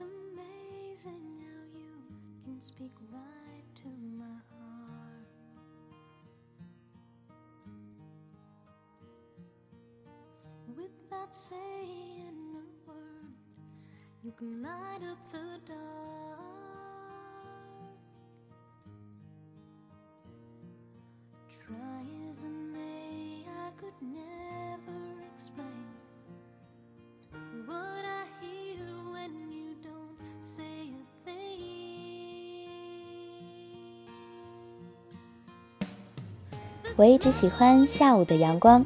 It's amazing how you can speak right to my heart. Without saying a word, you can light up the dark. Try as I may, I could never explain what 我一直喜欢下午的阳光，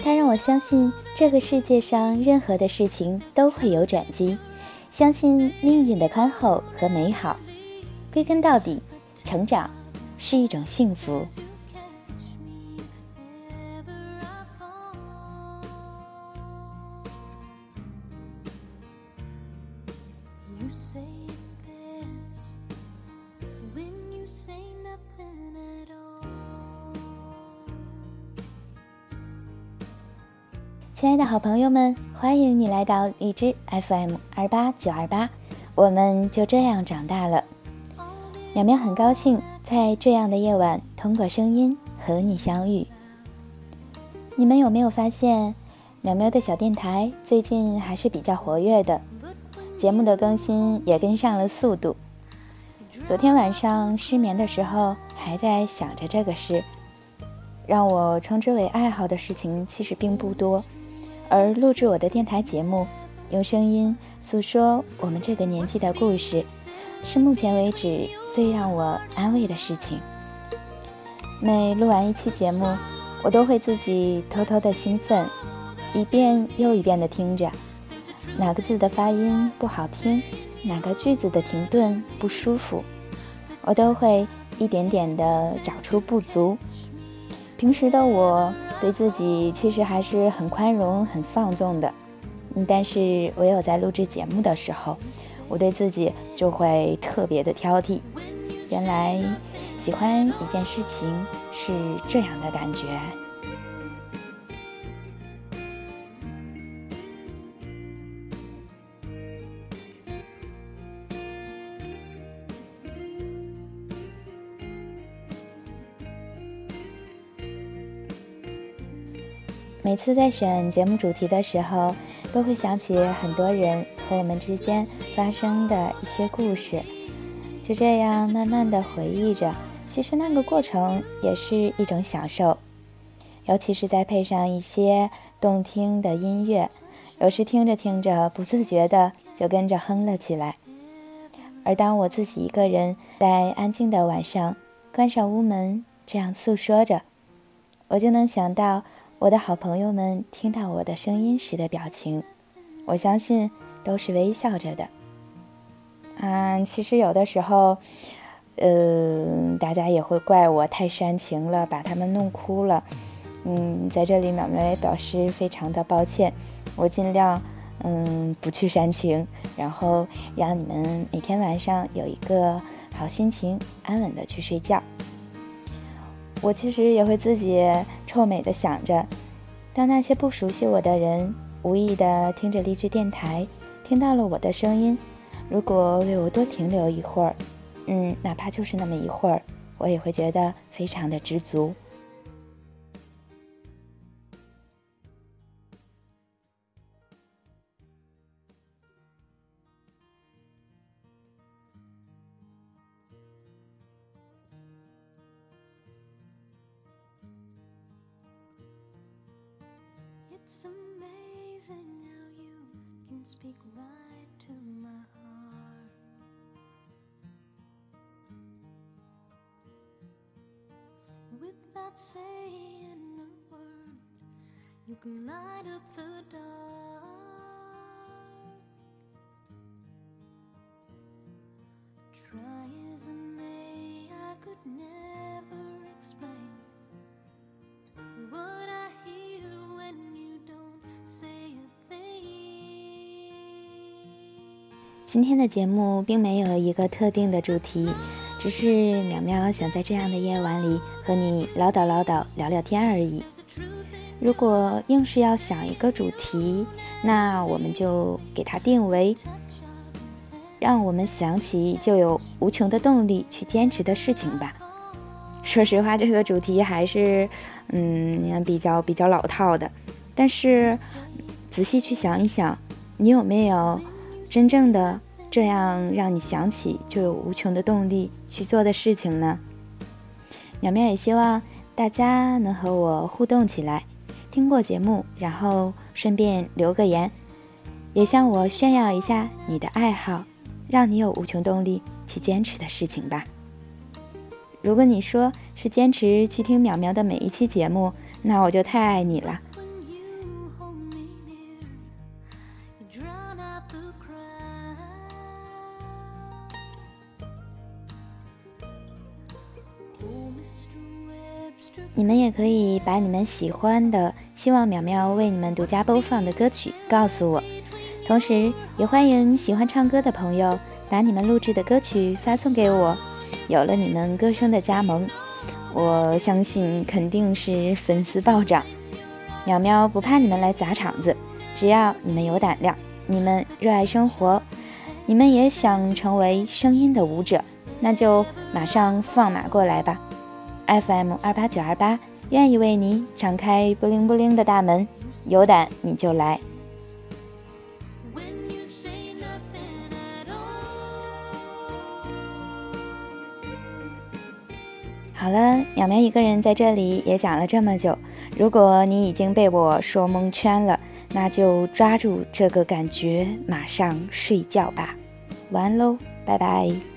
它让我相信这个世界上任何的事情都会有转机，相信命运的宽厚和美好。归根到底，成长是一种幸福。You say 亲爱的好朋友们，欢迎你来到荔枝 FM 二八九二八，我们就这样长大了。苗苗很高兴在这样的夜晚通过声音和你相遇。你们有没有发现，苗苗的小电台最近还是比较活跃的，节目的更新也跟上了速度。昨天晚上失眠的时候，还在想着这个事。让我称之为爱好的事情其实并不多，而录制我的电台节目，用声音诉说我们这个年纪的故事，是目前为止最让我安慰的事情。每录完一期节目，我都会自己偷偷的兴奋，一遍又一遍的听着，哪个字的发音不好听，哪个句子的停顿不舒服，我都会一点点的找出不足。平时的我对自己其实还是很宽容、很放纵的，但是唯有在录制节目的时候，我对自己就会特别的挑剔。原来喜欢一件事情是这样的感觉。每次在选节目主题的时候，都会想起很多人和我们之间发生的一些故事，就这样慢慢的回忆着。其实那个过程也是一种享受，尤其是再配上一些动听的音乐，有时听着听着不自觉的就跟着哼了起来。而当我自己一个人在安静的晚上，关上屋门，这样诉说着，我就能想到。我的好朋友们听到我的声音时的表情，我相信都是微笑着的。啊，其实有的时候，呃，大家也会怪我太煽情了，把他们弄哭了。嗯，在这里淼淼也表示非常的抱歉，我尽量嗯不去煽情，然后让你们每天晚上有一个好心情，安稳的去睡觉。我其实也会自己臭美的想着，当那些不熟悉我的人无意的听着励志电台，听到了我的声音，如果为我多停留一会儿，嗯，哪怕就是那么一会儿，我也会觉得非常的知足。It's amazing how you can speak right to my heart. Without saying a word, you can light up the dark. Try as I may, I could never 今天的节目并没有一个特定的主题，只是淼淼想在这样的夜晚里和你唠叨唠叨、聊聊天而已。如果硬是要想一个主题，那我们就给它定为让我们想起就有无穷的动力去坚持的事情吧。说实话，这个主题还是嗯比较比较老套的，但是仔细去想一想，你有没有真正的这样让你想起就有无穷的动力去做的事情呢？苗苗也希望大家能和我互动起来，听过节目，然后顺便留个言，也向我炫耀一下你的爱好，让你有无穷动力去坚持的事情吧。如果你说是坚持去听淼淼的每一期节目，那我就太爱你了。你们也可以把你们喜欢的、希望淼淼为你们独家播放的歌曲告诉我，同时也欢迎喜欢唱歌的朋友把你们录制的歌曲发送给我。有了你们歌声的加盟，我相信肯定是粉丝暴涨。淼淼不怕你们来砸场子，只要你们有胆量，你们热爱生活，你们也想成为声音的舞者，那就马上放马过来吧。FM 二八九二八，愿意为你敞开布灵布灵的大门，有胆你就来。好了，淼淼一个人在这里也讲了这么久，如果你已经被我说蒙圈了，那就抓住这个感觉，马上睡觉吧。晚安喽，拜拜。